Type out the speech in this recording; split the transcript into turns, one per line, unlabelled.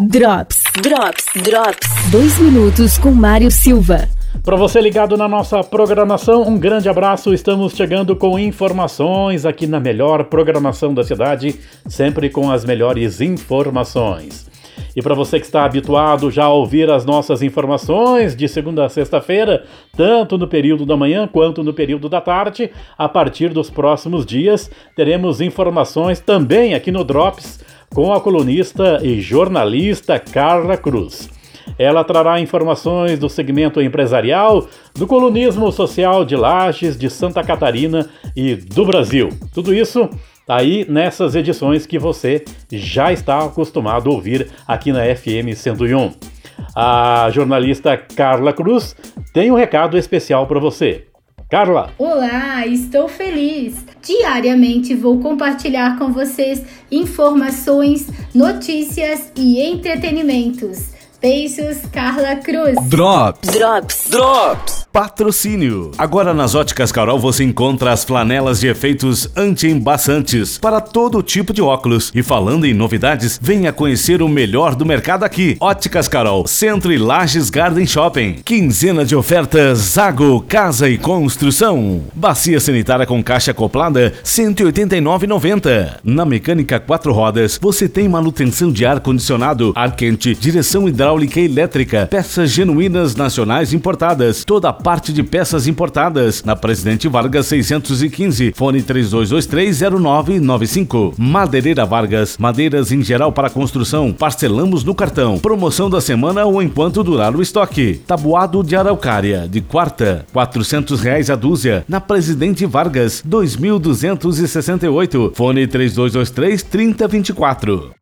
Drops, Drops, Drops. Dois minutos com Mário Silva.
Para você ligado na nossa programação, um grande abraço. Estamos chegando com informações aqui na melhor programação da cidade, sempre com as melhores informações. E para você que está habituado já a ouvir as nossas informações de segunda a sexta-feira, tanto no período da manhã quanto no período da tarde, a partir dos próximos dias teremos informações também aqui no Drops com a colunista e jornalista Carla Cruz. Ela trará informações do segmento empresarial, do colunismo social de Lages, de Santa Catarina e do Brasil. Tudo isso aí nessas edições que você já está acostumado a ouvir aqui na FM 101. A jornalista Carla Cruz tem um recado especial para você. Carla.
Olá, estou feliz. Diariamente vou compartilhar com vocês informações, notícias e entretenimentos. Beijos, Carla Cruz.
Drops. Drops. Drops. Patrocínio. Agora nas Óticas Carol você encontra as flanelas de efeitos anti-embaçantes para todo tipo de óculos. E falando em novidades, venha conhecer o melhor do mercado aqui. Óticas Carol, Centro e Lages Garden Shopping. Quinzena de ofertas Zago Casa e Construção. Bacia sanitária com caixa acoplada 189,90. Na mecânica quatro rodas, você tem manutenção de ar condicionado, ar quente, direção hidráulica e elétrica, peças genuínas nacionais importadas, toda a parte de peças importadas. Na Presidente Vargas 615, fone 32230995. Madeireira Vargas, madeiras em geral para construção, parcelamos no cartão. Promoção da semana ou enquanto durar o estoque. Tabuado de araucária, de quarta, quatrocentos reais a dúzia. Na Presidente Vargas 2268, fone 3223 3024.